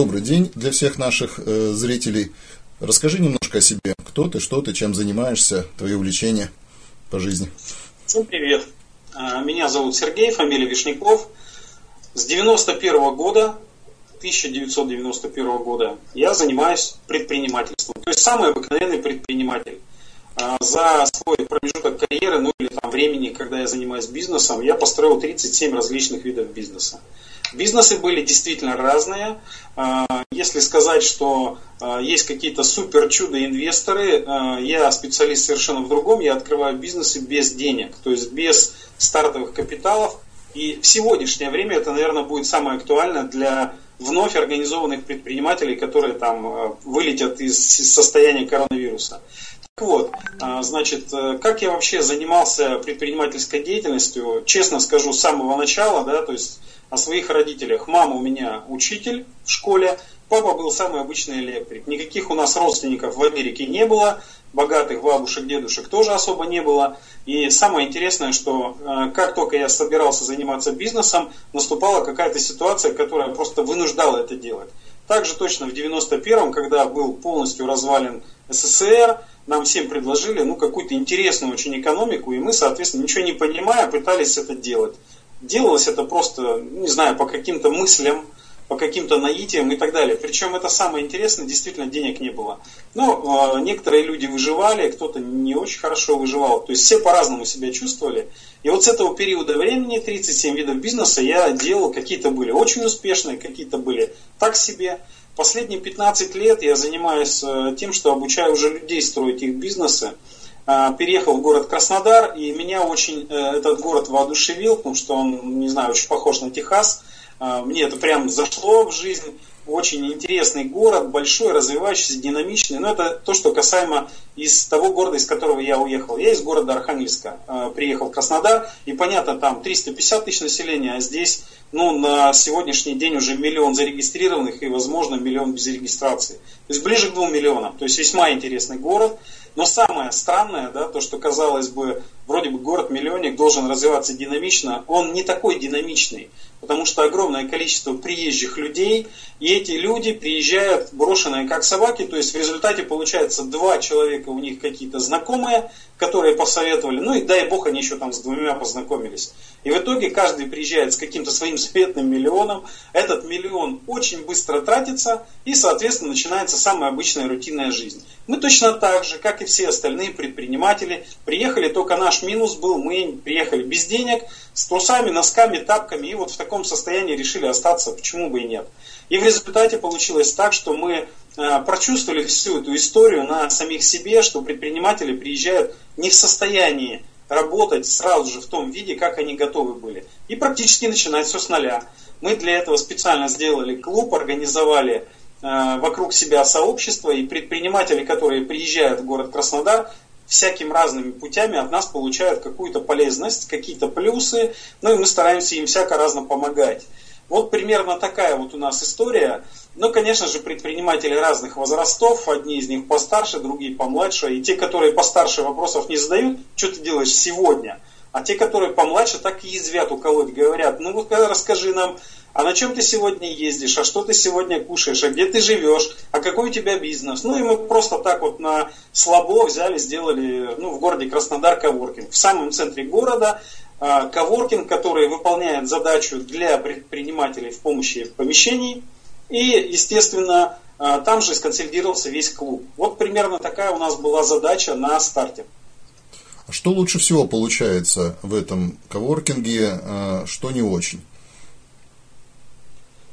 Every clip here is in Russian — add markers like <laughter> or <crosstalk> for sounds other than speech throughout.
Добрый день для всех наших э, зрителей. Расскажи немножко о себе. Кто ты, что ты, чем занимаешься, твои увлечения по жизни. Всем привет. А, меня зовут Сергей, фамилия Вишняков. С 91 года, 1991 года, я занимаюсь предпринимательством. То есть самый обыкновенный предприниматель. А, за свой промежуток карьеры, ну или там времени, когда я занимаюсь бизнесом, я построил 37 различных видов бизнеса. Бизнесы были действительно разные. А, если сказать, что а, есть какие-то супер чудо инвесторы, я специалист совершенно в другом. Я открываю бизнесы без денег, то есть без стартовых капиталов. И в сегодняшнее время это, наверное, будет самое актуальное для вновь организованных предпринимателей, которые там вылетят из состояния коронавируса. Вот, а, значит, э, как я вообще занимался предпринимательской деятельностью, честно скажу, с самого начала, да, то есть о своих родителях. Мама у меня учитель в школе, папа был самый обычный электрик. Никаких у нас родственников в Америке не было, богатых бабушек, дедушек тоже особо не было. И самое интересное, что э, как только я собирался заниматься бизнесом, наступала какая-то ситуация, которая просто вынуждала это делать. Также точно в 91-м, когда был полностью развален СССР, нам всем предложили ну, какую-то интересную очень экономику, и мы, соответственно, ничего не понимая, пытались это делать. Делалось это просто, не знаю, по каким-то мыслям, по каким-то наитиям и так далее. Причем это самое интересное, действительно денег не было. Но э, некоторые люди выживали, кто-то не очень хорошо выживал. То есть все по-разному себя чувствовали. И вот с этого периода времени, 37 видов бизнеса, я делал, какие-то были очень успешные, какие-то были так себе. Последние 15 лет я занимаюсь э, тем, что обучаю уже людей строить их бизнесы. А, переехал в город Краснодар, и меня очень э, этот город воодушевил, потому что он, не знаю, очень похож на Техас. А, мне это прям зашло в жизнь. Очень интересный город, большой, развивающийся, динамичный. Но это то, что касаемо из того города, из которого я уехал. Я из города Архангельска а, приехал в Краснодар, и понятно, там 350 тысяч населения, а здесь ну, на сегодняшний день уже миллион зарегистрированных и, возможно, миллион без регистрации. То есть ближе к двум миллионам. То есть весьма интересный город. Но самое странное, да, то, что казалось бы, вроде бы город-миллионник должен развиваться динамично, он не такой динамичный, потому что огромное количество приезжих людей, и эти люди приезжают брошенные как собаки, то есть в результате получается два человека у них какие-то знакомые, которые посоветовали, ну и дай бог они еще там с двумя познакомились. И в итоге каждый приезжает с каким-то своим светным миллионом, этот миллион очень быстро тратится, и, соответственно, начинается самая обычная рутинная жизнь. Мы точно так же, как и все остальные предприниматели, приехали, только наш минус был, мы приехали без денег, с трусами, носками, тапками, и вот в таком состоянии решили остаться, почему бы и нет. И в результате получилось так, что мы э, прочувствовали всю эту историю на самих себе, что предприниматели приезжают не в состоянии работать сразу же в том виде, как они готовы были. И практически начинать все с нуля. Мы для этого специально сделали клуб, организовали э, вокруг себя сообщество, и предприниматели, которые приезжают в город Краснодар, всякими разными путями от нас получают какую-то полезность, какие-то плюсы, ну и мы стараемся им всяко разно помогать. Вот примерно такая вот у нас история. Ну, конечно же, предприниматели разных возрастов, одни из них постарше, другие помладше. И те, которые постарше, вопросов не задают, что ты делаешь сегодня. А те, которые помладше, так и язвят уколоть, говорят, ну вот расскажи нам, а на чем ты сегодня ездишь, а что ты сегодня кушаешь, а где ты живешь, а какой у тебя бизнес. Ну и мы просто так вот на слабо взяли, сделали ну, в городе Краснодар коворкинг. В самом центре города а, коворкинг, который выполняет задачу для предпринимателей в помощи помещений. И, естественно, а, там же сконсолидировался весь клуб. Вот примерно такая у нас была задача на старте. А что лучше всего получается в этом коворкинге, что не очень?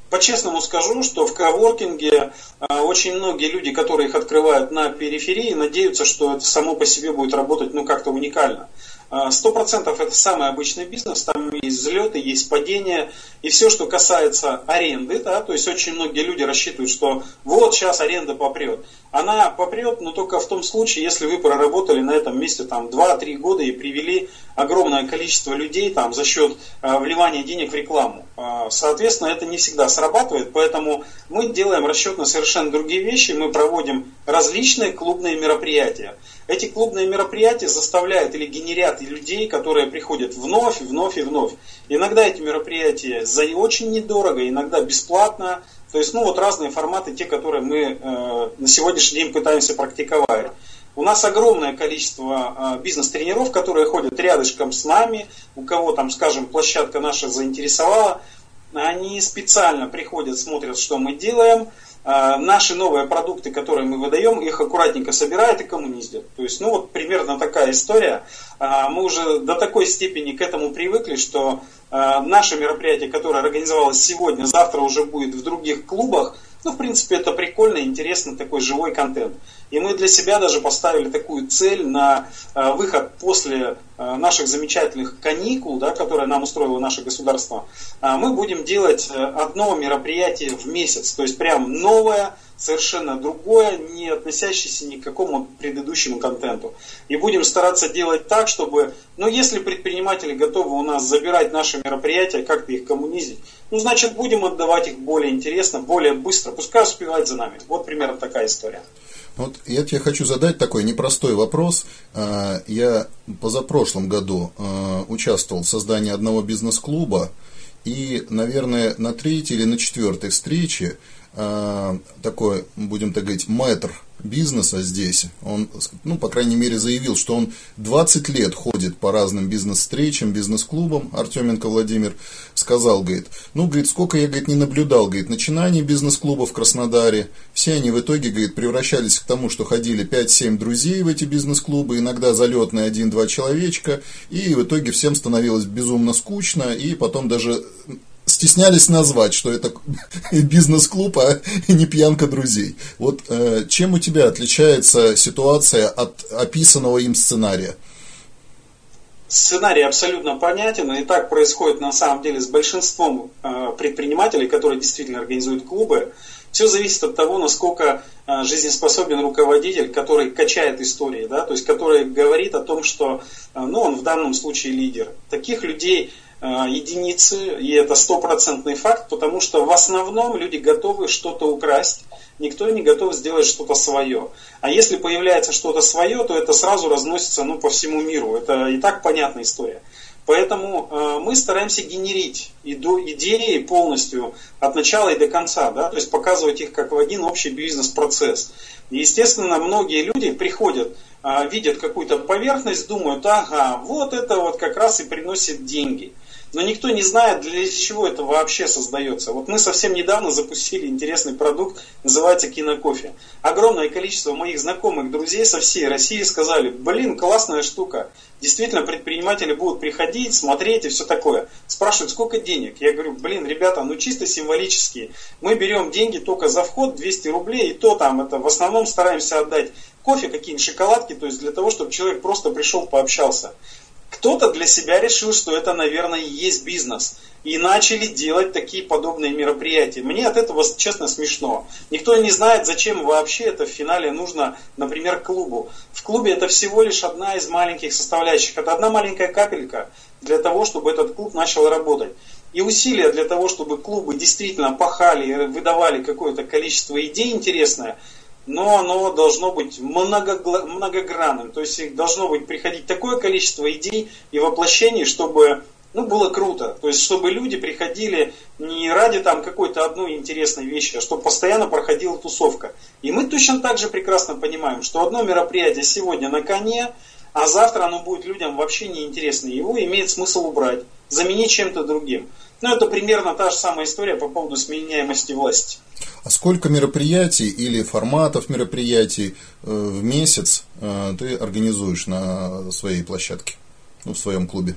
По-честному скажу, что в коворкинге очень многие люди, которые их открывают на периферии, надеются, что это само по себе будет работать ну как-то уникально. А, сто процентов это самый обычный бизнес, там есть взлеты, есть падения, и все, что касается аренды, да, то есть очень многие люди рассчитывают, что вот сейчас аренда попрет. Она попрет, но только в том случае, если вы проработали на этом месте там 2-3 года и привели огромное количество людей там за счет э, вливания денег в рекламу. Э, соответственно, это не всегда срабатывает, поэтому мы делаем расчет на совершенно другие вещи, мы проводим различные клубные мероприятия. Эти клубные мероприятия заставляют или генерят людей, которые приходят вновь, вновь и вновь. Иногда эти мероприятия за очень недорого, иногда бесплатно. То есть, ну вот разные форматы, те, которые мы э, на сегодняшний день пытаемся практиковать. У нас огромное количество э, бизнес-тренеров, которые ходят рядышком с нами, у кого там, скажем, площадка наша заинтересовала, они специально приходят, смотрят, что мы делаем, а, наши новые продукты, которые мы выдаем, их аккуратненько собирают и коммуниздят. То есть, ну вот примерно такая история. А, мы уже до такой степени к этому привыкли, что а, наше мероприятие, которое организовалось сегодня, завтра уже будет в других клубах, ну, в принципе, это прикольно, интересно, такой живой контент. И мы для себя даже поставили такую цель на э, выход после э, наших замечательных каникул, да, которые нам устроило наше государство. Э, мы будем делать одно мероприятие в месяц, то есть прям новое, совершенно другое, не относящееся ни к какому предыдущему контенту. И будем стараться делать так, чтобы, ну, если предприниматели готовы у нас забирать наши мероприятия, как-то их коммунизить, ну, значит, будем отдавать их более интересно, более быстро, пускай успевают за нами. Вот примерно такая история. Вот я тебе хочу задать такой непростой вопрос. А, я позапрошлом году а, участвовал в создании одного бизнес-клуба, и, наверное, на третьей или на четвертой встрече такой, будем так говорить, мэтр бизнеса здесь, он, ну, по крайней мере, заявил, что он 20 лет ходит по разным бизнес-встречам, бизнес-клубам, Артеменко Владимир сказал, говорит, ну, говорит, сколько я, говорит, не наблюдал, говорит, начинаний бизнес-клуба в Краснодаре, все они в итоге, говорит, превращались к тому, что ходили 5-7 друзей в эти бизнес-клубы, иногда залетные один-два человечка, и в итоге всем становилось безумно скучно, и потом даже стеснялись назвать, что это <laughs> бизнес-клуб, а <laughs> не пьянка друзей. Вот э, чем у тебя отличается ситуация от описанного им сценария? Сценарий абсолютно понятен, и так происходит на самом деле с большинством э, предпринимателей, которые действительно организуют клубы. Все зависит от того, насколько э, жизнеспособен руководитель, который качает истории, да, то есть который говорит о том, что ну, он в данном случае лидер. Таких людей единицы, и это стопроцентный факт, потому что в основном люди готовы что-то украсть, никто не готов сделать что-то свое. А если появляется что-то свое, то это сразу разносится ну, по всему миру. Это и так понятная история. Поэтому э, мы стараемся генерить иду, идеи полностью от начала и до конца, да, то есть показывать их как в один общий бизнес-процесс. Естественно, многие люди приходят, э, видят какую-то поверхность, думают, ага, вот это вот как раз и приносит деньги – но никто не знает, для чего это вообще создается. Вот мы совсем недавно запустили интересный продукт, называется кинокофе. Огромное количество моих знакомых, друзей со всей России сказали, блин, классная штука. Действительно, предприниматели будут приходить, смотреть и все такое. Спрашивают, сколько денег? Я говорю, блин, ребята, ну чисто символические. Мы берем деньги только за вход 200 рублей, и то там это в основном стараемся отдать кофе, какие-нибудь шоколадки, то есть для того, чтобы человек просто пришел, пообщался. Кто-то для себя решил, что это, наверное, и есть бизнес. И начали делать такие подобные мероприятия. Мне от этого, честно, смешно. Никто не знает, зачем вообще это в финале нужно, например, клубу. В клубе это всего лишь одна из маленьких составляющих. Это одна маленькая капелька для того, чтобы этот клуб начал работать. И усилия для того, чтобы клубы действительно пахали, выдавали какое-то количество идей интересное – но оно должно быть много, многогранным. То есть должно быть приходить такое количество идей и воплощений, чтобы ну, было круто. То есть, чтобы люди приходили не ради там какой-то одной интересной вещи, а чтобы постоянно проходила тусовка. И мы точно так же прекрасно понимаем, что одно мероприятие сегодня на коне, а завтра оно будет людям вообще неинтересно. Его имеет смысл убрать, заменить чем-то другим. Ну, это примерно та же самая история по поводу сменяемости власти. А сколько мероприятий или форматов мероприятий э, в месяц э, ты организуешь на своей площадке, ну, в своем клубе?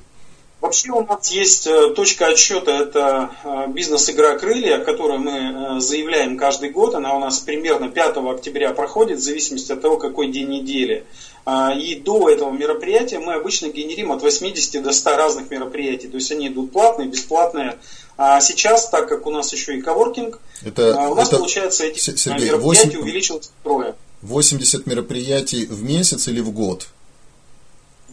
Вообще у нас есть э, точка отсчета, это бизнес-игра «Крылья», которую мы заявляем каждый год. Она у нас примерно 5 октября проходит, в зависимости от того, какой день недели. А, и до этого мероприятия мы обычно генерим от 80 до 100 разных мероприятий. То есть они идут платные, бесплатные. А сейчас, так как у нас еще и коворкинг, это, а, у нас, это, получается, эти Сергей, мероприятия 8, увеличилось втрое. 80 мероприятий в месяц или в год?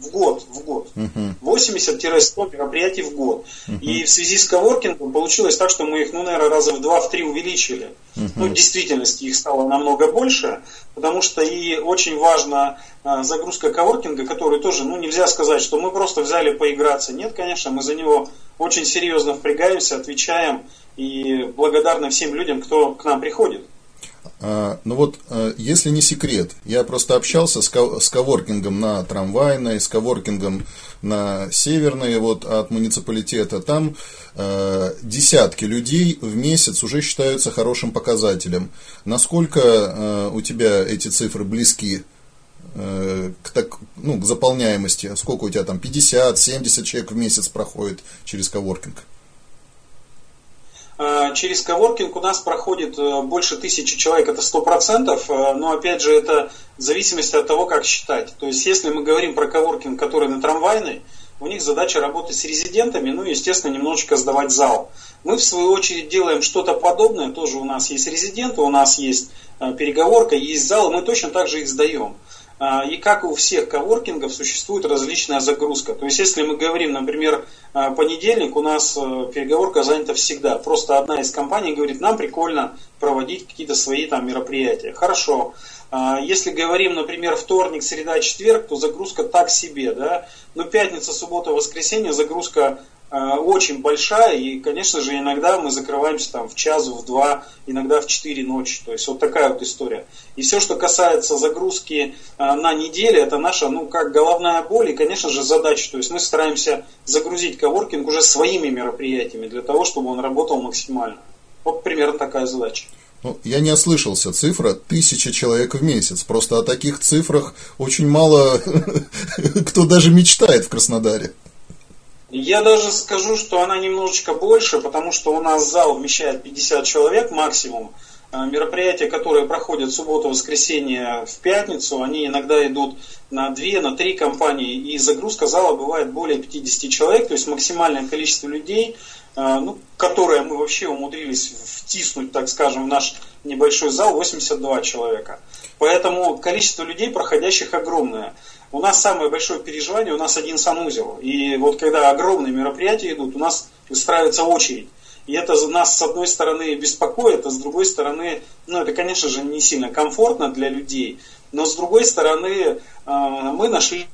В год, в год. Uh-huh. 80-100 мероприятий в год. И в связи с коворкингом получилось так, что мы их, ну, наверное, раза в два, в три увеличили. Uh-huh. Ну, в действительности их стало намного больше, потому что и очень важна а, загрузка коворкинга, который тоже, ну, нельзя сказать, что мы просто взяли поиграться. Нет, конечно, мы за него очень серьезно впрягаемся, отвечаем и благодарны всем людям, кто к нам приходит. А, ну вот, а, если не секрет, я просто общался с, ко- с коворкингом на трамвайной, с коворкингом на северной, вот от муниципалитета. Там э, десятки людей в месяц уже считаются хорошим показателем. Насколько э, у тебя эти цифры близки э, к, так, ну, к заполняемости? Сколько у тебя там, 50, 70 человек в месяц проходит через коворкинг? Через коворкинг у нас проходит э, больше тысячи человек, это сто процентов, э, но опять же это в зависимости от того, как считать. То есть если мы говорим про коворкинг, который на трамвайной, у них задача работать с резидентами, ну и, естественно, немножечко сдавать зал. Мы, в свою очередь, делаем что-то подобное, тоже у нас есть резиденты, у нас есть э, переговорка, есть зал, мы точно так же их сдаем. А, и как у всех коворкингов существует различная загрузка. То есть, если мы говорим, например, а, понедельник, у нас э, переговорка занята всегда. Просто одна из компаний говорит, нам прикольно проводить какие-то свои там мероприятия. Хорошо. А, если говорим, например, вторник, среда, четверг, то загрузка так себе, да. Но пятница, суббота, воскресенье загрузка очень большая, и, конечно же, иногда мы закрываемся там в час, в два, иногда в четыре ночи. То есть вот такая вот история. И все, что касается загрузки э, на неделе, это наша, ну, как головная боль и, конечно же, задача. То есть мы стараемся загрузить коворкинг уже своими мероприятиями для того, чтобы он работал максимально. Вот примерно такая задача. Ну, я не ослышался, цифра тысяча человек в месяц. Просто о таких цифрах очень мало <laughs> кто даже мечтает в Краснодаре. Я даже скажу, что она немножечко больше, потому что у нас зал вмещает 50 человек максимум. Э, мероприятия, которые проходят в субботу, воскресенье, в пятницу, они иногда идут на 2, на 3 компании, и загрузка зала бывает более 50 человек, то есть максимальное количество людей, э, ну, которое мы вообще умудрились втиснуть, так скажем, в наш небольшой зал, 82 человека. Поэтому количество людей, проходящих, огромное. У нас самое большое переживание, у нас один санузел. И вот когда огромные мероприятия идут, у нас выстраивается очередь. И это нас с одной стороны беспокоит, а с другой стороны, ну это, конечно же, не сильно комфортно для людей. Но с другой стороны, а, мы нашли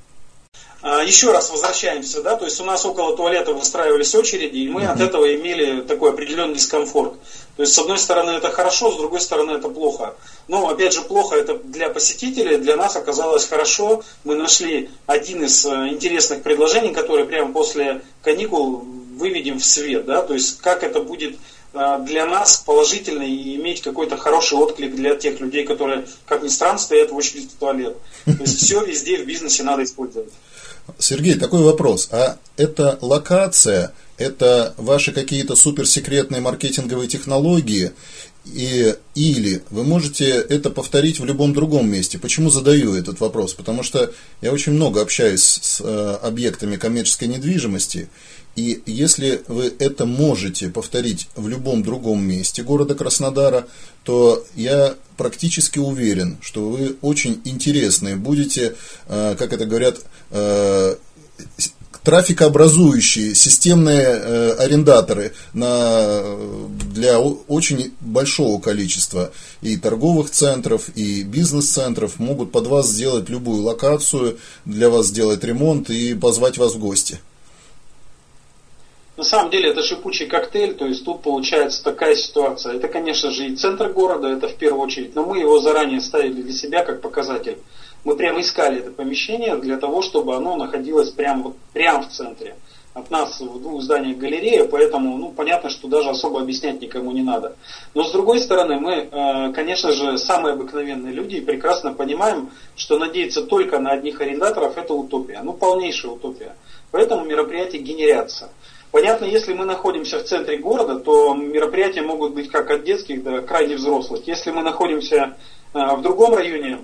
еще раз возвращаемся, да, то есть у нас около туалета выстраивались очереди, и мы от этого имели такой определенный дискомфорт. То есть, с одной стороны, это хорошо, с другой стороны, это плохо. Но, опять же, плохо это для посетителей, для нас оказалось хорошо. Мы нашли один из э, интересных предложений, который прямо после каникул выведем в свет, да, то есть, как это будет э, для нас положительно и иметь какой-то хороший отклик для тех людей, которые, как ни странно, стоят в очереди в туалет. То есть все везде в бизнесе надо использовать. Сергей, такой вопрос. А эта локация, это ваши какие-то суперсекретные маркетинговые технологии, и, или вы можете это повторить в любом другом месте. Почему задаю этот вопрос? Потому что я очень много общаюсь с э, объектами коммерческой недвижимости, и если вы это можете повторить в любом другом месте города Краснодара, то я практически уверен, что вы очень интересные будете, э, как это говорят, э, трафикообразующие системные э, арендаторы на, для очень большого количества и торговых центров, и бизнес-центров могут под вас сделать любую локацию, для вас сделать ремонт и позвать вас в гости. На самом деле это шипучий коктейль, то есть тут получается такая ситуация. Это, конечно же, и центр города, это в первую очередь, но мы его заранее ставили для себя как показатель. Мы прямо искали это помещение для того, чтобы оно находилось прямо, вот, прямо в центре. От нас в двух зданиях галерея, поэтому ну, понятно, что даже особо объяснять никому не надо. Но с другой стороны, мы, э, конечно же, самые обыкновенные люди и прекрасно понимаем, что надеяться только на одних арендаторов это утопия. Ну, полнейшая утопия. Поэтому мероприятия генерятся. Понятно, если мы находимся в центре города, то мероприятия могут быть как от детских до крайне взрослых. Если мы находимся э, в другом районе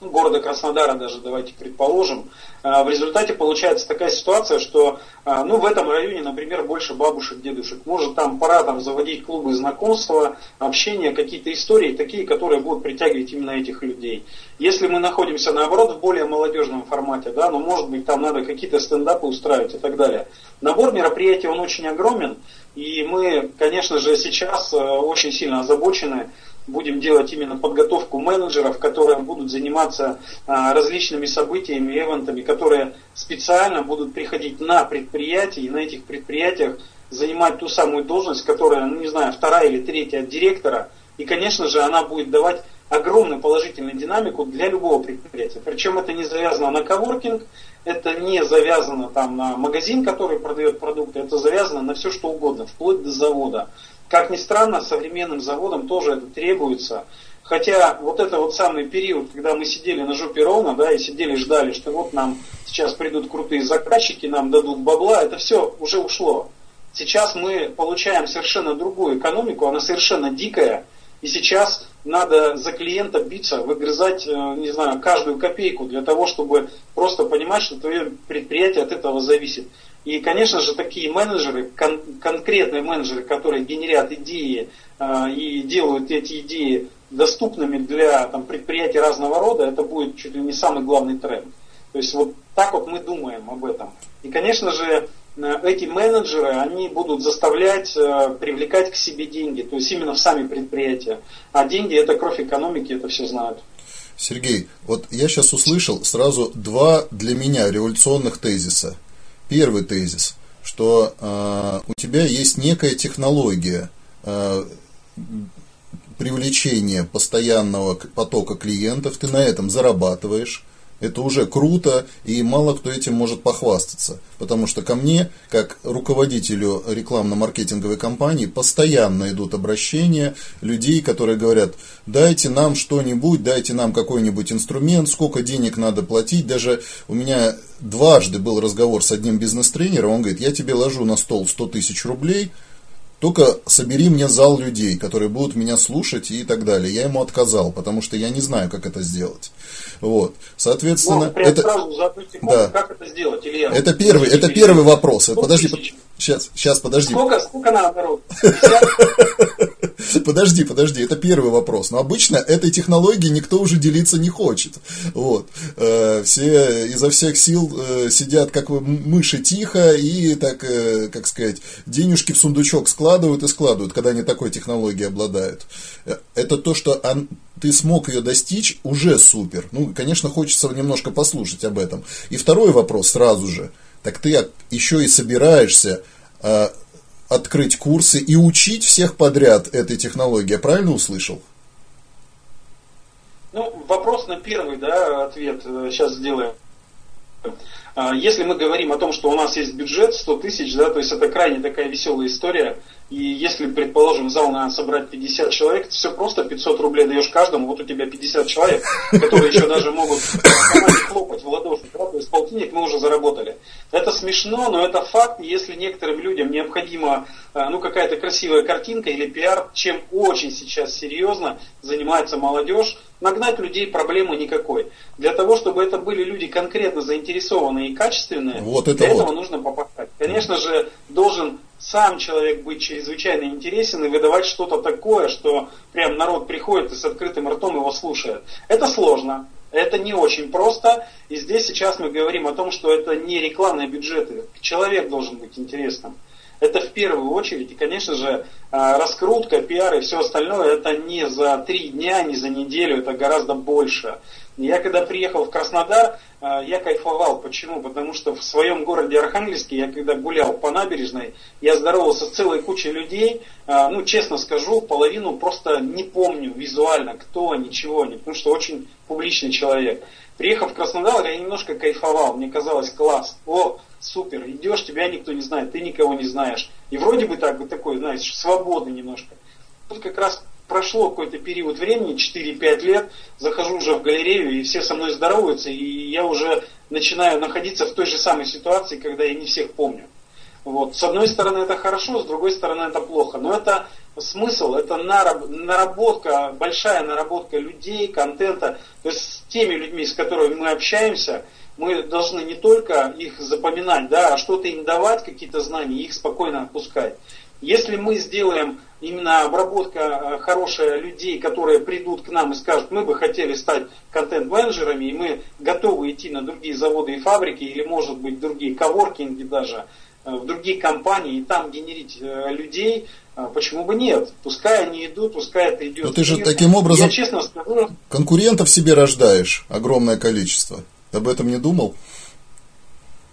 города Краснодара даже, давайте предположим, а, в результате получается такая ситуация, что а, ну, в этом районе, например, больше бабушек, дедушек. Может, там пора там, заводить клубы знакомства, общения, какие-то истории, такие, которые будут притягивать именно этих людей. Если мы находимся, наоборот, в более молодежном формате, да, ну, может быть, там надо какие-то стендапы устраивать и так далее. Набор мероприятий, он очень огромен, и мы, конечно же, сейчас очень сильно озабочены будем делать именно подготовку менеджеров, которые будут заниматься а, различными событиями, ивентами, которые специально будут приходить на предприятия и на этих предприятиях занимать ту самую должность, которая, ну не знаю, вторая или третья от директора. И, конечно же, она будет давать огромную положительную динамику для любого предприятия. Причем это не завязано на коворкинг, это не завязано там на магазин, который продает продукты, это завязано на все что угодно, вплоть до завода. Как ни странно, современным заводам тоже это требуется. Хотя вот это вот самый период, когда мы сидели на жопе ровно, да, и сидели ждали, что вот нам сейчас придут крутые заказчики, нам дадут бабла, это все уже ушло. Сейчас мы получаем совершенно другую экономику, она совершенно дикая, и сейчас надо за клиента биться, выгрызать, э, не знаю, каждую копейку для того, чтобы просто понимать, что твое предприятие от этого зависит. И, конечно же, такие менеджеры, кон- конкретные менеджеры, которые генерят идеи э, и делают эти идеи доступными для там, предприятий разного рода, это будет чуть ли не самый главный тренд. То есть вот так вот мы думаем об этом. И, конечно же, эти менеджеры, они будут заставлять э, привлекать к себе деньги, то есть именно в сами предприятия. А деньги это кровь экономики, это все знают. Сергей, вот я сейчас услышал сразу два для меня революционных тезиса. Первый тезис, что э, у тебя есть некая технология э, привлечения постоянного потока клиентов, ты на этом зарабатываешь, это уже круто, и мало кто этим может похвастаться. Потому что ко мне, как руководителю рекламно-маркетинговой компании, постоянно идут обращения людей, которые говорят, дайте нам что-нибудь, дайте нам какой-нибудь инструмент, сколько денег надо платить. Даже у меня дважды был разговор с одним бизнес-тренером, он говорит, я тебе ложу на стол 100 тысяч рублей, только собери мне зал людей, которые будут меня слушать и так далее. Я ему отказал, потому что я не знаю, как это сделать. Вот. Соответственно, ну, это... сразу за секунду, да. как это сделать, Илья? Это первый, это первый вопрос. Подожди, тысяч? сейчас, сейчас, подожди. Сколько, сколько надо, народ? <laughs> <laughs> Подожди, подожди, это первый вопрос. Но обычно этой технологией никто уже делиться не хочет. Вот. Э, все изо всех сил э, сидят, как мыши, тихо и, так, э, как сказать, денежки в сундучок складывают и складывают, когда они такой технологией обладают. Это то, что ты смог ее достичь, уже супер. Ну, конечно, хочется немножко послушать об этом. И второй вопрос сразу же. Так ты еще и собираешься открыть курсы и учить всех подряд этой технологии. Я правильно услышал? Ну, вопрос на первый, да, ответ сейчас э, сделаем. А, если мы говорим о том, что у нас есть бюджет 100 тысяч, да, то есть это крайне такая веселая история, и если, предположим, зал надо собрать 50 человек, все просто 500 рублей даешь каждому, вот у тебя 50 человек, которые еще даже могут хлопать в ладоши, да, то есть полтинник мы уже заработали. Это смешно, но это факт, если некоторым людям необходима э, ну, какая-то красивая картинка или пиар, чем очень сейчас серьезно занимается молодежь, нагнать людей проблемы никакой. Для того, чтобы это были люди конкретно заинтересованные и качественные, вот это для вот. этого нужно попахать. Конечно же, должен сам человек быть чрезвычайно интересен и выдавать что-то такое, что прям народ приходит и с открытым ртом его слушает. Это сложно, это не очень просто. И здесь сейчас мы говорим о том, что это не рекламные бюджеты. Человек должен быть интересным. Это в первую очередь. И, конечно же, а, раскрутка, пиар и все остальное, это не за три дня, не за неделю, это гораздо больше. Я когда приехал в Краснодар, а, я кайфовал. Почему? Потому что в своем городе Архангельске, я когда гулял по набережной, я здоровался с целой кучей людей. А, ну, честно скажу, половину просто не помню визуально, кто они, чего они, потому что очень публичный человек. Приехав в Краснодар, я немножко кайфовал. Мне казалось, класс. О, супер, идешь, тебя никто не знает, ты никого не знаешь. И вроде бы так, вот такой, знаешь, свободный немножко. Тут как раз прошло какой-то период времени, 4-5 лет, захожу уже в галерею, и все со мной здороваются, и я уже начинаю находиться в той же самой ситуации, когда я не всех помню. Вот. С одной стороны это хорошо, с другой стороны это плохо. Но это смысл, это наработка, большая наработка людей, контента. То есть с теми людьми, с которыми мы общаемся, мы должны не только их запоминать, да, а что-то им давать, какие-то знания, их спокойно отпускать. Если мы сделаем именно обработка э, хорошая людей, которые придут к нам и скажут, мы бы хотели стать контент-менеджерами, и мы готовы идти на другие заводы и фабрики, или может быть другие коворкинги даже, э, в другие компании, и там генерить э, людей, почему бы нет? Пускай они идут, пускай это идет. Но ты же таким образом Я, честно скажу, конкурентов себе рождаешь огромное количество. Об этом не думал?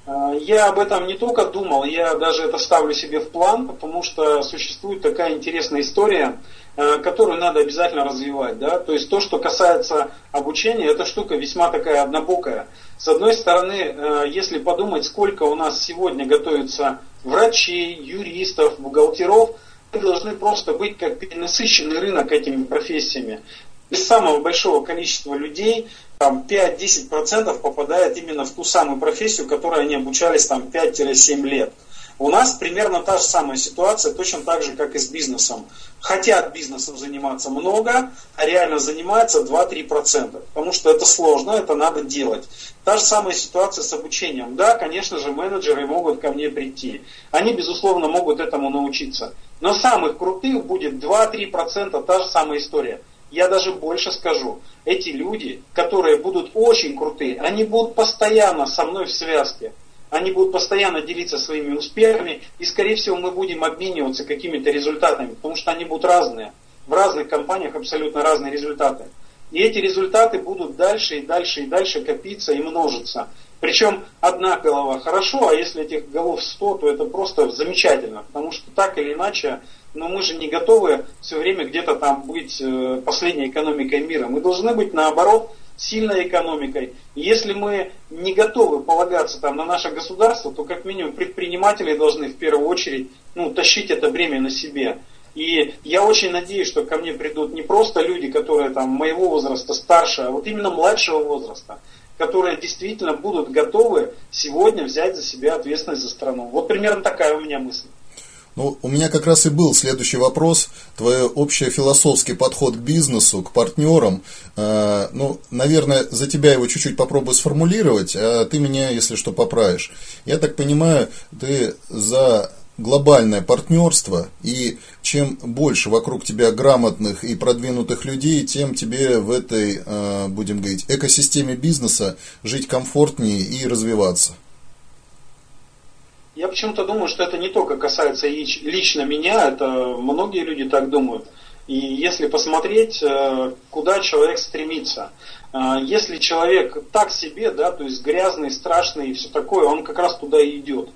А, я об этом не только думал, я даже это ставлю себе в план, потому что существует такая интересная история, э, которую надо обязательно развивать. Да? То есть то, что касается обучения, эта штука весьма такая однобокая. С одной стороны, э, если подумать, сколько у нас сегодня готовится врачей, юристов, бухгалтеров, мы должны просто быть как перенасыщенный рынок этими профессиями. Из самого большого количества людей там 5-10% попадает именно в ту самую профессию, которой они обучались там 5-7 лет. У нас примерно та же самая ситуация, точно так же, как и с бизнесом. Хотят бизнесом заниматься много, а реально занимаются 2-3%. Потому что это сложно, это надо делать. Та же самая ситуация с обучением. Да, конечно же, менеджеры могут ко мне прийти. Они, безусловно, могут этому научиться. Но самых крутых будет 2-3%, та же самая история. Я даже больше скажу. Эти люди, которые будут очень крутые, они будут постоянно со мной в связке. Они будут постоянно делиться своими успехами, и, скорее всего, мы будем обмениваться какими-то результатами, потому что они будут разные. В разных компаниях абсолютно разные результаты. И эти результаты будут дальше и дальше и дальше копиться и множиться. Причем одна голова хорошо, а если этих голов 100, то это просто замечательно, потому что так или иначе но мы же не готовы все время где-то там быть э, последней экономикой мира. Мы должны быть наоборот сильной экономикой. Если мы не готовы полагаться там на наше государство, то как минимум предприниматели должны в первую очередь ну, тащить это бремя на себе. И я очень надеюсь, что ко мне придут не просто люди, которые там моего возраста старше, а вот именно младшего возраста, которые действительно будут готовы сегодня взять за себя ответственность за страну. Вот примерно такая у меня мысль. Ну, у меня как раз и был следующий вопрос. Твой общий философский подход к бизнесу, к партнерам. Э, ну, наверное, за тебя его чуть-чуть попробую сформулировать, а ты меня, если что, поправишь. Я так понимаю, ты за глобальное партнерство, и чем больше вокруг тебя грамотных и продвинутых людей, тем тебе в этой, э, будем говорить, экосистеме бизнеса жить комфортнее и развиваться. Я почему-то думаю, что это не только касается лично меня, это многие люди так думают. И если посмотреть, э, куда человек стремится, э, если человек так себе, да, то есть грязный, страшный и все такое, он как раз туда и идет.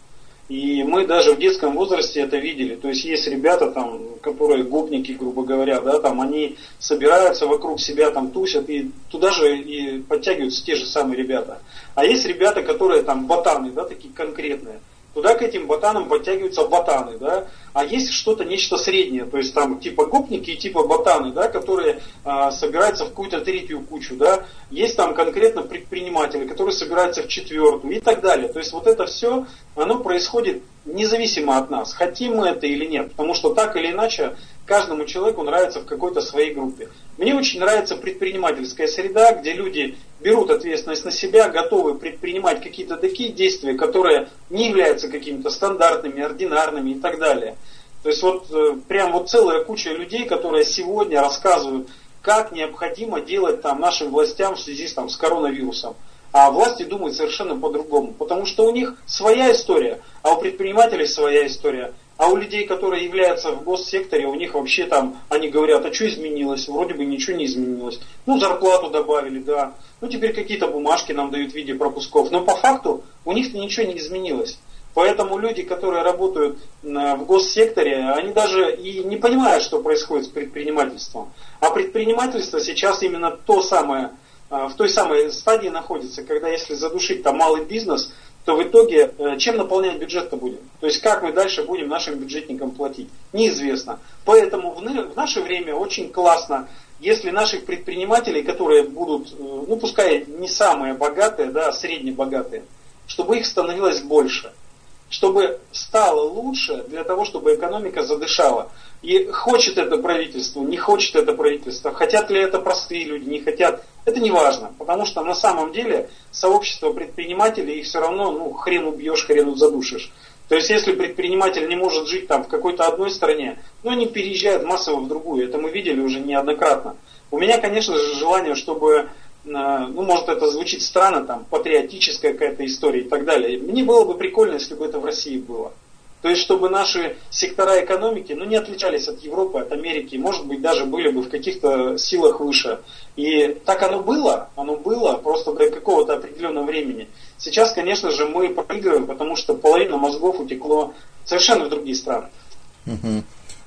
И мы даже в детском возрасте это видели. То есть есть ребята там, которые гопники, грубо говоря, да, там они собираются вокруг себя, там тусят, и туда же и подтягиваются те же самые ребята. А есть ребята, которые там ботаны, да, такие конкретные. Туда к этим ботанам подтягиваются ботаны, да, а есть что-то, нечто среднее, то есть там типа гопники и типа ботаны, да, которые а, собираются в какую-то третью кучу, да, есть там конкретно предприниматели, которые собираются в четвертую и так далее. То есть вот это все, оно происходит независимо от нас, хотим мы это или нет, потому что так или иначе каждому человеку нравится в какой-то своей группе. Мне очень нравится предпринимательская среда, где люди берут ответственность на себя, готовы предпринимать какие-то такие действия, которые не являются какими-то стандартными, ординарными и так далее. То есть вот э, прям вот целая куча людей, которые сегодня рассказывают, как необходимо делать там нашим властям в связи там, с коронавирусом. А власти думают совершенно по-другому, потому что у них своя история, а у предпринимателей своя история – а у людей, которые являются в госсекторе, у них вообще там, они говорят, а что изменилось? Вроде бы ничего не изменилось. Ну, зарплату добавили, да. Ну, теперь какие-то бумажки нам дают в виде пропусков. Но по факту у них-то ничего не изменилось. Поэтому люди, которые работают в госсекторе, они даже и не понимают, что происходит с предпринимательством. А предпринимательство сейчас именно то самое, а, в той самой стадии находится, когда если задушить там малый бизнес, то в итоге э, чем наполнять бюджет-то будем? То есть как мы дальше будем нашим бюджетникам платить? Неизвестно. Поэтому в наше время очень классно, если наших предпринимателей, которые будут, э, ну пускай не самые богатые, да, а средне богатые, чтобы их становилось больше. Чтобы стало лучше для того, чтобы экономика задышала. И хочет это правительство, не хочет это правительство, хотят ли это простые люди, не хотят, это не важно, потому что на самом деле сообщество предпринимателей их все равно, ну, хрен убьешь, хрен задушишь. То есть, если предприниматель не может жить там в какой-то одной стране, ну, они переезжают массово в другую. Это мы видели уже неоднократно. У меня, конечно же, желание, чтобы, ну, может, это звучит странно, там, патриотическая какая-то история и так далее. Мне было бы прикольно, если бы это в России было. То есть, чтобы наши сектора экономики ну, не отличались от Европы, от Америки, может быть, даже были бы в каких-то силах выше. И так оно было, оно было просто до какого-то определенного времени. Сейчас, конечно же, мы проигрываем, потому что половина мозгов утекло совершенно в другие страны. Угу.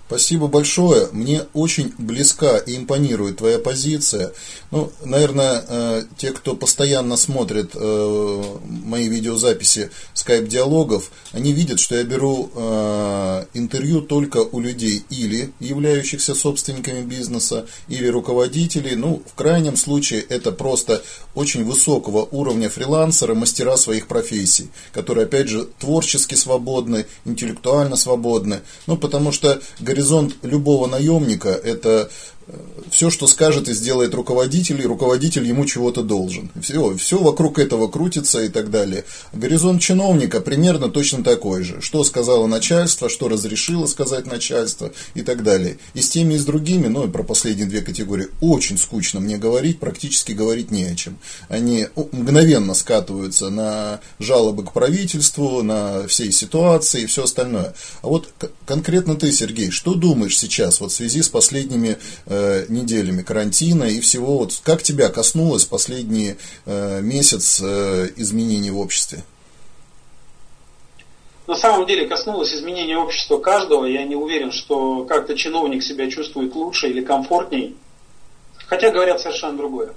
Спасибо большое. Мне очень близка и импонирует твоя позиция. Ну, наверное, э, те, кто постоянно смотрит э, мои видеозаписи скайп-диалогов, они видят, что я беру э, интервью только у людей или являющихся собственниками бизнеса, или руководителей. Ну, в крайнем случае, это просто очень высокого уровня фрилансеры, мастера своих профессий, которые, опять же, творчески свободны, интеллектуально свободны. Ну, потому что горизонт любого наемника – это все, что скажет и сделает руководитель, и руководитель ему чего-то должен. Все, все вокруг этого крутится и так далее. Горизонт чиновника примерно точно такой же. Что сказало начальство, что разрешило сказать начальство и так далее. И с теми, и с другими, ну и про последние две категории, очень скучно мне говорить, практически говорить не о чем. Они мгновенно скатываются на жалобы к правительству, на всей ситуации и все остальное. А вот конкретно ты, Сергей, что думаешь сейчас вот в связи с последними э, Э, неделями карантина и всего. Вот как тебя коснулось последний э, месяц э, изменений в обществе? На самом деле коснулось изменения общества каждого. Я не уверен, что как-то чиновник себя чувствует лучше или комфортней. Хотя говорят совершенно другое.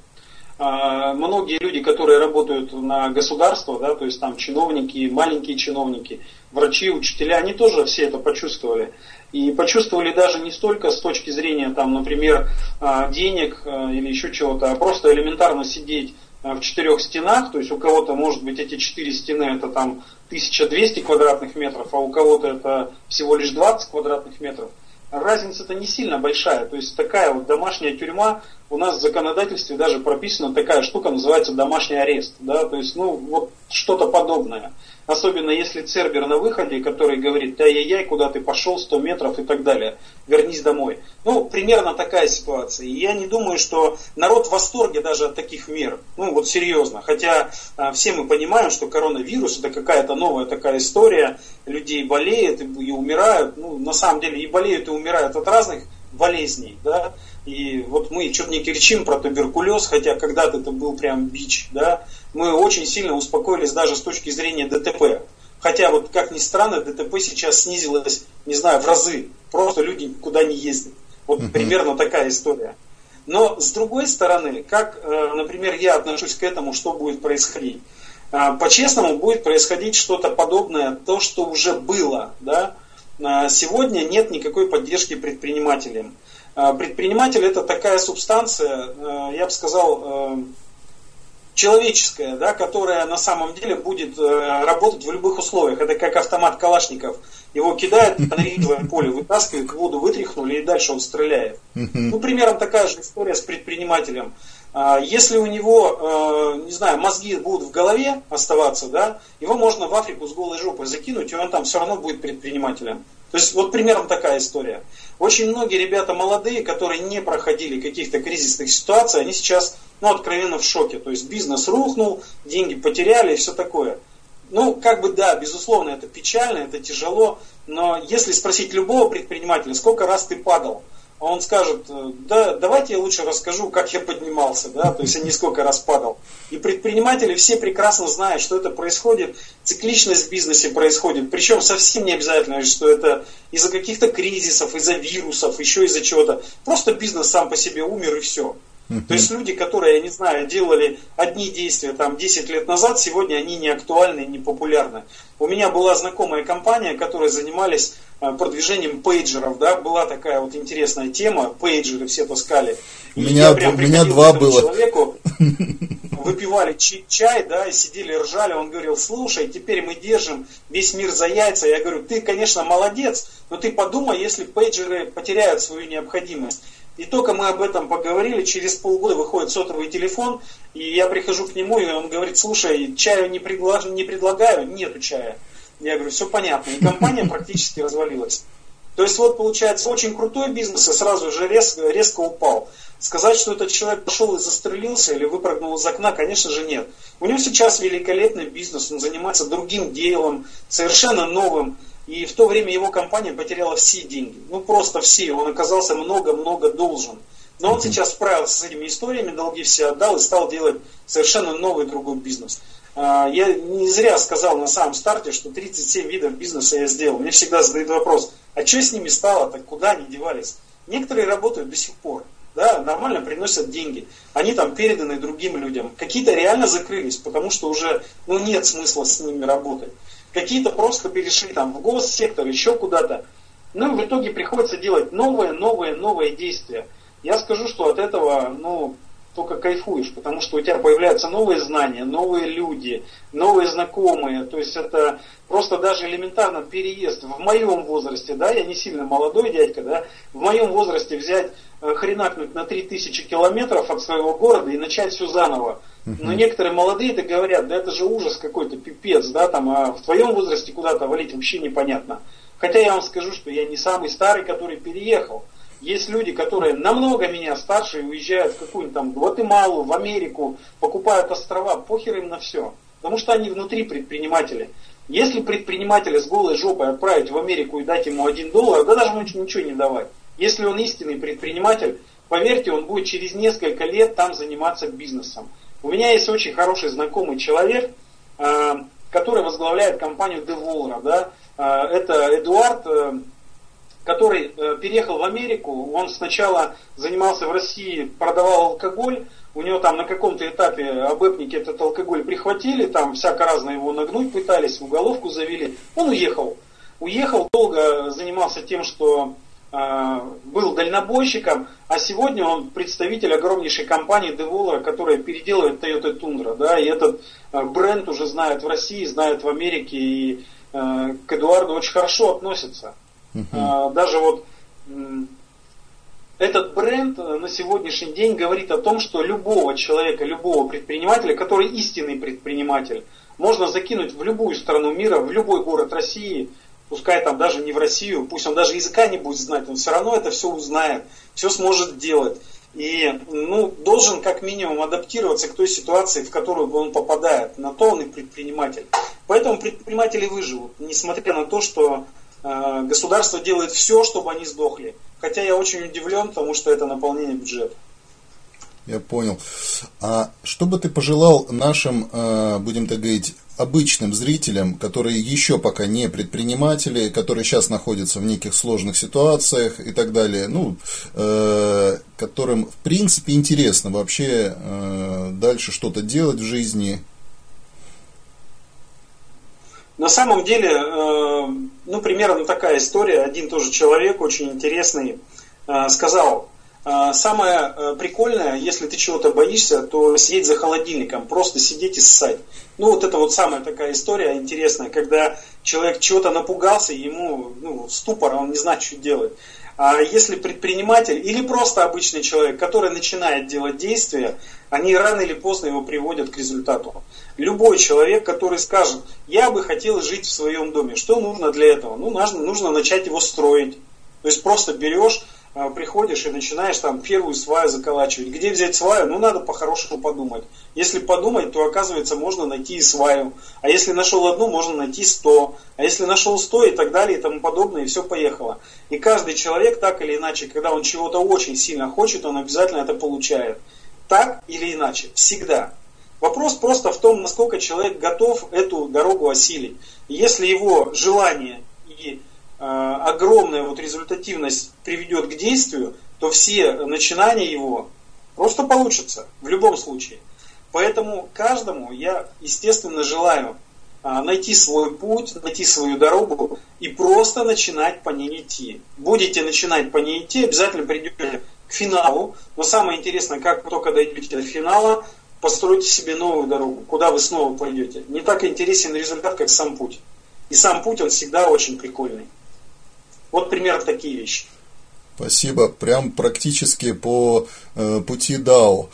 А, многие люди, которые работают на государство, да, то есть там чиновники, маленькие чиновники, врачи, учителя, они тоже все это почувствовали. И почувствовали даже не столько с точки зрения, там, например, а, денег а, или еще чего-то, а просто элементарно сидеть а, в четырех стенах, то есть у кого-то, может быть, эти четыре стены это там 1200 квадратных метров, а у кого-то это всего лишь 20 квадратных метров. Разница-то не сильно большая, то есть такая вот домашняя тюрьма, у нас в законодательстве даже прописана такая штука, называется домашний арест, да, то есть, ну, вот что-то подобное. Особенно если Цербер на выходе, который говорит, ай-яй-яй, куда ты пошел, 100 метров и так далее, вернись домой. Ну, примерно такая ситуация. И я не думаю, что народ в восторге даже от таких мер. Ну, вот серьезно. Хотя а, все мы понимаем, что коронавирус это какая-то новая такая история. Людей болеют и, и умирают. Ну, на самом деле и болеют, и умирают от разных болезней, да, и вот мы что-то не кричим про туберкулез, хотя когда-то это был прям бич, да, мы очень сильно успокоились даже с точки зрения ДТП. Хотя вот как ни странно, ДТП сейчас снизилось, не знаю, в разы. Просто люди никуда не ездят. Вот uh-huh. примерно такая история. Но с другой стороны, как, э, например, я отношусь к этому, что будет происходить? Э, по-честному будет происходить что-то подобное, то, что уже было. Да? Э, сегодня нет никакой поддержки предпринимателям. Предприниматель это такая субстанция, я бы сказал, человеческая, да, которая на самом деле будет работать в любых условиях. Это как автомат Калашников. Его кидают на рисовое поле, вытаскивают, воду вытряхнули и дальше он стреляет. Ну, примерно такая же история с предпринимателем. А, если у него, э, не знаю, мозги будут в голове оставаться, да, его можно в Африку с голой жопой закинуть, и он там все равно будет предпринимателем. То есть вот примерно такая история. Очень многие ребята молодые, которые не проходили каких-то кризисных ситуаций, они сейчас ну, откровенно в шоке. То есть бизнес рухнул, деньги потеряли и все такое. Ну, как бы да, безусловно, это печально, это тяжело, но если спросить любого предпринимателя, сколько раз ты падал, он скажет, э, да, давайте я лучше расскажу, как я поднимался, да, то есть я несколько раз падал. И предприниматели все прекрасно знают, что это происходит, цикличность в бизнесе происходит, причем совсем не обязательно, что это из-за каких-то кризисов, из-за вирусов, еще из-за чего-то. Просто бизнес сам по себе умер и все. То есть люди, которые, я не знаю, делали одни действия там 10 лет назад, сегодня они не актуальны и не популярны. У меня была знакомая компания, которая занимались продвижением пейджеров, да, была такая вот интересная тема, пейджеры все таскали. У меня, у меня два было. Человеку, <laughs> выпивали чай, да, и сидели, ржали, он говорил, слушай, теперь мы держим весь мир за яйца. Я говорю, ты, конечно, молодец, но ты подумай, если пейджеры потеряют свою необходимость. И только мы об этом поговорили, через полгода выходит сотовый телефон, и я прихожу к нему, и он говорит, слушай, чаю не, пригла... не предлагаю, нету чая. Я говорю, все понятно. И компания практически развалилась. То есть вот получается очень крутой бизнес и сразу же резко, резко упал. Сказать, что этот человек пошел и застрелился или выпрыгнул из окна, конечно же нет. У него сейчас великолепный бизнес, он занимается другим делом, совершенно новым. И в то время его компания потеряла все деньги. Ну просто все. Он оказался много-много должен. Но он сейчас справился с этими историями, долги все отдал и стал делать совершенно новый другой бизнес. А, я не зря сказал на самом старте, что 37 видов бизнеса я сделал. Мне всегда задают вопрос, а что с ними стало, так куда они девались? Некоторые работают до сих пор да, нормально приносят деньги. Они там переданы другим людям. Какие-то реально закрылись, потому что уже ну, нет смысла с ними работать. Какие-то просто перешли там в госсектор, еще куда-то. Ну и в итоге приходится делать новые, новые, новые действия. Я скажу, что от этого, ну, только кайфуешь, потому что у тебя появляются новые знания, новые люди, новые знакомые. То есть это просто даже элементарно переезд в моем возрасте, да, я не сильно молодой дядька, да, в моем возрасте взять, э, хренакнуть на 3000 километров от своего города и начать все заново. Но некоторые молодые это говорят, да это же ужас какой-то, пипец, да, там, а в твоем возрасте куда-то валить вообще непонятно. Хотя я вам скажу, что я не самый старый, который переехал. Есть люди, которые намного меня старше и уезжают в какую-нибудь там Гватемалу, в Америку, покупают острова, похер им на все. Потому что они внутри предприниматели. Если предпринимателя с голой жопой отправить в Америку и дать ему один доллар, да даже ему ничего не давать. Если он истинный предприниматель, поверьте, он будет через несколько лет там заниматься бизнесом. У меня есть очень хороший знакомый человек, э, который возглавляет компанию Devolver. Да? Э, это Эдуард э, который э, переехал в Америку, он сначала занимался в России, продавал алкоголь, у него там на каком-то этапе обэпники этот алкоголь прихватили, там всяко разно его нагнуть пытались, уголовку завели. Он уехал. Уехал, долго занимался тем, что э, был дальнобойщиком, а сегодня он представитель огромнейшей компании Devolver, которая переделывает Toyota Tundra. Да, и этот э, бренд уже знают в России, знают в Америке, и э, к Эдуарду очень хорошо относятся. Uh-huh. Даже вот этот бренд э, на сегодняшний день говорит о том, что любого человека, любого предпринимателя, который истинный предприниматель, можно закинуть в любую страну мира, в любой город России, пускай там даже не в Россию, пусть он даже языка не будет знать, он все равно это все узнает, все сможет делать. И ну, должен как минимум адаптироваться к той ситуации, в которую он попадает. На то он и предприниматель. Поэтому предприниматели выживут, несмотря на то, что государство делает все, чтобы они сдохли. Хотя я очень удивлен, потому что это наполнение бюджета. Я понял. А что бы ты пожелал нашим, э, будем так говорить, обычным зрителям, которые еще пока не предприниматели, которые сейчас находятся в неких сложных ситуациях и так далее, ну, э, которым в принципе интересно вообще дальше что-то делать в жизни, на самом деле, э, ну, примерно такая история. Один тоже человек, очень интересный, э, сказал, э, самое прикольное, если ты чего-то боишься, то сидеть за холодильником, просто сидеть и ссать. Ну, вот это вот самая такая история интересная, когда человек чего-то напугался, ему ну, ступор, он не знает, что делать. А если предприниматель или просто обычный человек, который начинает делать действия, они рано или поздно его приводят к результату. Любой человек, который скажет, я бы хотел жить в своем доме, что нужно для этого? Ну, нужно, нужно начать его строить. То есть просто берешь, приходишь и начинаешь там первую сваю заколачивать. Где взять сваю? Ну, надо по-хорошему подумать. Если подумать, то оказывается можно найти и сваю. А если нашел одну, можно найти сто. А если нашел сто и так далее и тому подобное, и все поехало. И каждый человек так или иначе, когда он чего-то очень сильно хочет, он обязательно это получает. Так или иначе, всегда. Вопрос просто в том, насколько человек готов эту дорогу осилить. Если его желание и э, огромная вот результативность приведет к действию, то все начинания его Просто получится, в любом случае. Поэтому каждому я, естественно, желаю а, найти свой путь, найти свою дорогу и просто начинать по ней идти. Будете начинать по ней идти, обязательно придете к финалу. Но самое интересное, как только дойдете до финала, постройте себе новую дорогу, куда вы снова пойдете. Не так интересен результат, как сам путь. И сам путь, он всегда очень прикольный. Вот примерно такие вещи. Спасибо. Прям практически по э, пути Дао.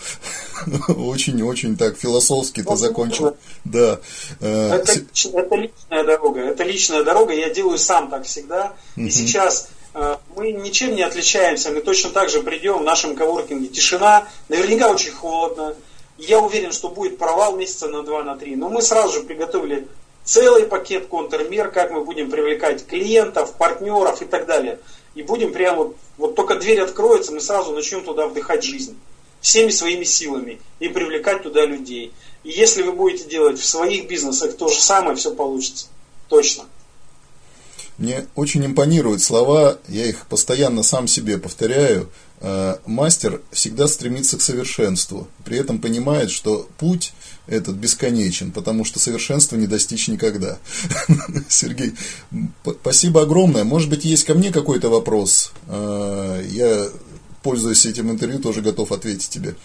<laughs> Очень-очень так философски ты закончил. Да. Э, это, это личная дорога. Это личная дорога. Я делаю сам так всегда. И сейчас э, мы ничем не отличаемся. Мы точно так же придем в нашем коворкинге. Тишина. Наверняка очень холодно. Я уверен, что будет провал месяца на два, на три. Но мы сразу же приготовили целый пакет контрмер, как мы будем привлекать клиентов, партнеров и так далее. И будем прямо вот, только дверь откроется, мы сразу начнем туда вдыхать жизнь. Всеми своими силами. И привлекать туда людей. И если вы будете делать в своих бизнесах то же самое, все получится. Точно. Мне очень импонируют слова, я их постоянно сам себе повторяю. Э, мастер всегда стремится к совершенству, при этом понимает, что путь этот бесконечен, потому что совершенства не достичь никогда. <laughs> Сергей, спасибо огромное. Может быть, есть ко мне какой-то вопрос? Э, я, пользуясь этим интервью, тоже готов ответить тебе.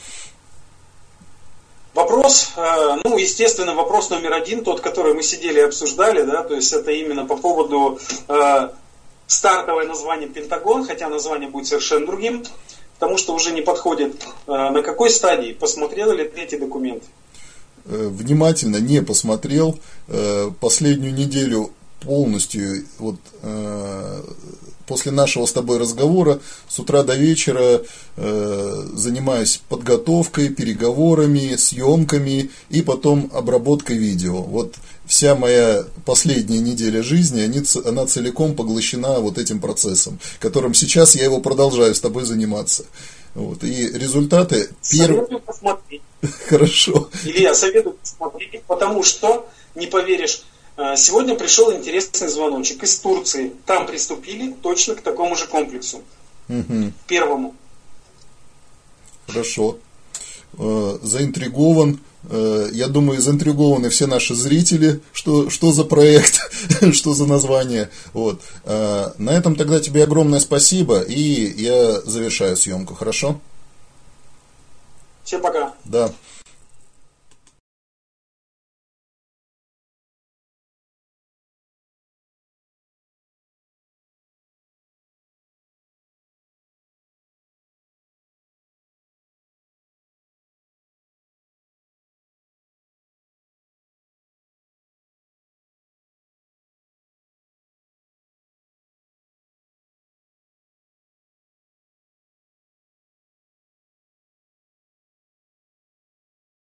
Вопрос, э, ну, естественно, вопрос номер один, тот, который мы сидели и обсуждали, да, то есть это именно по поводу стартовое название Пентагон, хотя название будет совершенно другим, потому что уже не подходит. Э, на какой стадии? Посмотрел ли третий документ? Э, внимательно не посмотрел. Э, последнюю неделю полностью вот после нашего с тобой разговора с утра до вечера э, занимаюсь подготовкой, переговорами, съемками и потом обработкой видео. Вот вся моя последняя неделя жизни, они, она целиком поглощена вот этим процессом, которым сейчас я его продолжаю с тобой заниматься. Вот, и результаты... Советую посмотреть. <laughs> Хорошо. Илья, советую посмотреть, потому что, не поверишь, сегодня пришел интересный звоночек из Турции. Там приступили точно к такому же комплексу. Угу. Первому. Хорошо. Э, заинтригован. Э, я думаю, заинтригованы все наши зрители, что, что за проект, <laughs> что за название. Вот. На этом тогда тебе огромное спасибо, и я завершаю съемку, хорошо? Всем пока. Да.